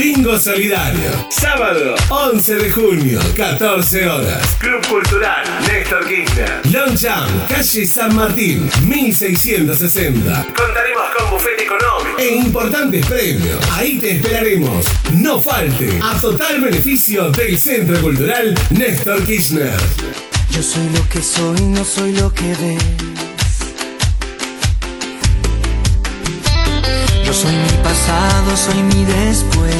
Bingo Solidario. Sábado 11 de junio, 14 horas. Club Cultural Néstor Kirchner. Longchamp, calle San Martín, 1660. Contaremos con bufete económico e importantes premios. Ahí te esperaremos. No falte. A total beneficio del Centro Cultural Néstor Kirchner. Yo soy lo que soy, no soy lo que ves. Yo soy mi pasado, soy mi después.